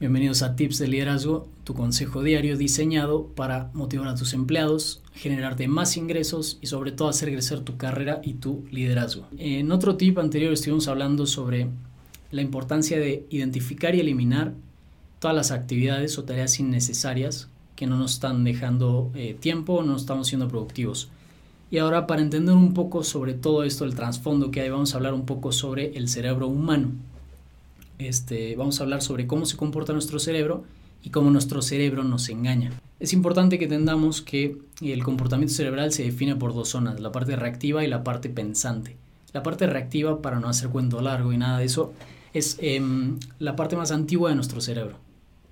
Bienvenidos a Tips de Liderazgo, tu consejo diario diseñado para motivar a tus empleados, generarte más ingresos y sobre todo hacer crecer tu carrera y tu liderazgo. En otro tip anterior estuvimos hablando sobre la importancia de identificar y eliminar todas las actividades o tareas innecesarias que no nos están dejando eh, tiempo o no estamos siendo productivos. Y ahora para entender un poco sobre todo esto, el trasfondo que hay, vamos a hablar un poco sobre el cerebro humano. Este, vamos a hablar sobre cómo se comporta nuestro cerebro y cómo nuestro cerebro nos engaña. Es importante que entendamos que el comportamiento cerebral se define por dos zonas, la parte reactiva y la parte pensante. La parte reactiva, para no hacer cuento largo y nada de eso, es em, la parte más antigua de nuestro cerebro.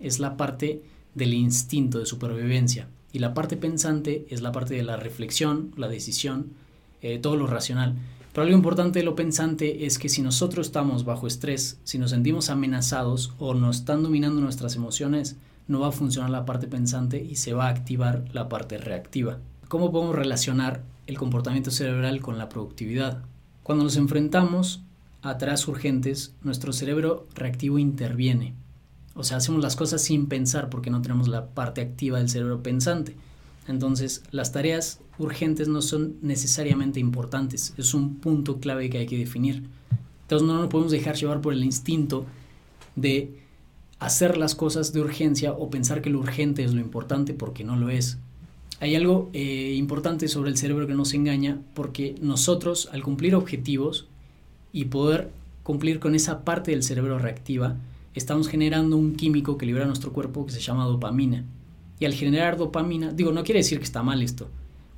Es la parte del instinto de supervivencia. Y la parte pensante es la parte de la reflexión, la decisión, eh, todo lo racional. Pero algo importante de lo pensante es que si nosotros estamos bajo estrés, si nos sentimos amenazados o nos están dominando nuestras emociones, no va a funcionar la parte pensante y se va a activar la parte reactiva. ¿Cómo podemos relacionar el comportamiento cerebral con la productividad? Cuando nos enfrentamos a tareas urgentes, nuestro cerebro reactivo interviene. O sea, hacemos las cosas sin pensar porque no tenemos la parte activa del cerebro pensante. Entonces, las tareas urgentes no son necesariamente importantes. Es un punto clave que hay que definir. Entonces, no nos podemos dejar llevar por el instinto de hacer las cosas de urgencia o pensar que lo urgente es lo importante porque no lo es. Hay algo eh, importante sobre el cerebro que nos engaña porque nosotros al cumplir objetivos y poder cumplir con esa parte del cerebro reactiva, estamos generando un químico que libera nuestro cuerpo que se llama dopamina. Y al generar dopamina, digo, no quiere decir que está mal esto,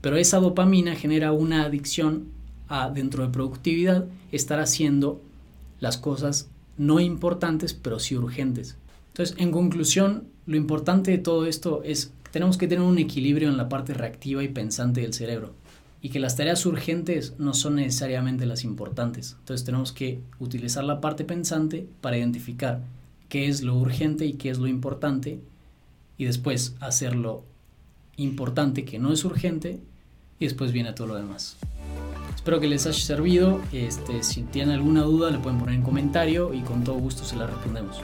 pero esa dopamina genera una adicción a, dentro de productividad, estar haciendo las cosas no importantes, pero sí urgentes. Entonces, en conclusión, lo importante de todo esto es que tenemos que tener un equilibrio en la parte reactiva y pensante del cerebro y que las tareas urgentes no son necesariamente las importantes. Entonces tenemos que utilizar la parte pensante para identificar qué es lo urgente y qué es lo importante y después hacer lo importante que no es urgente y después viene todo lo demás. Espero que les haya servido. Este, si tienen alguna duda le pueden poner en comentario y con todo gusto se la respondemos.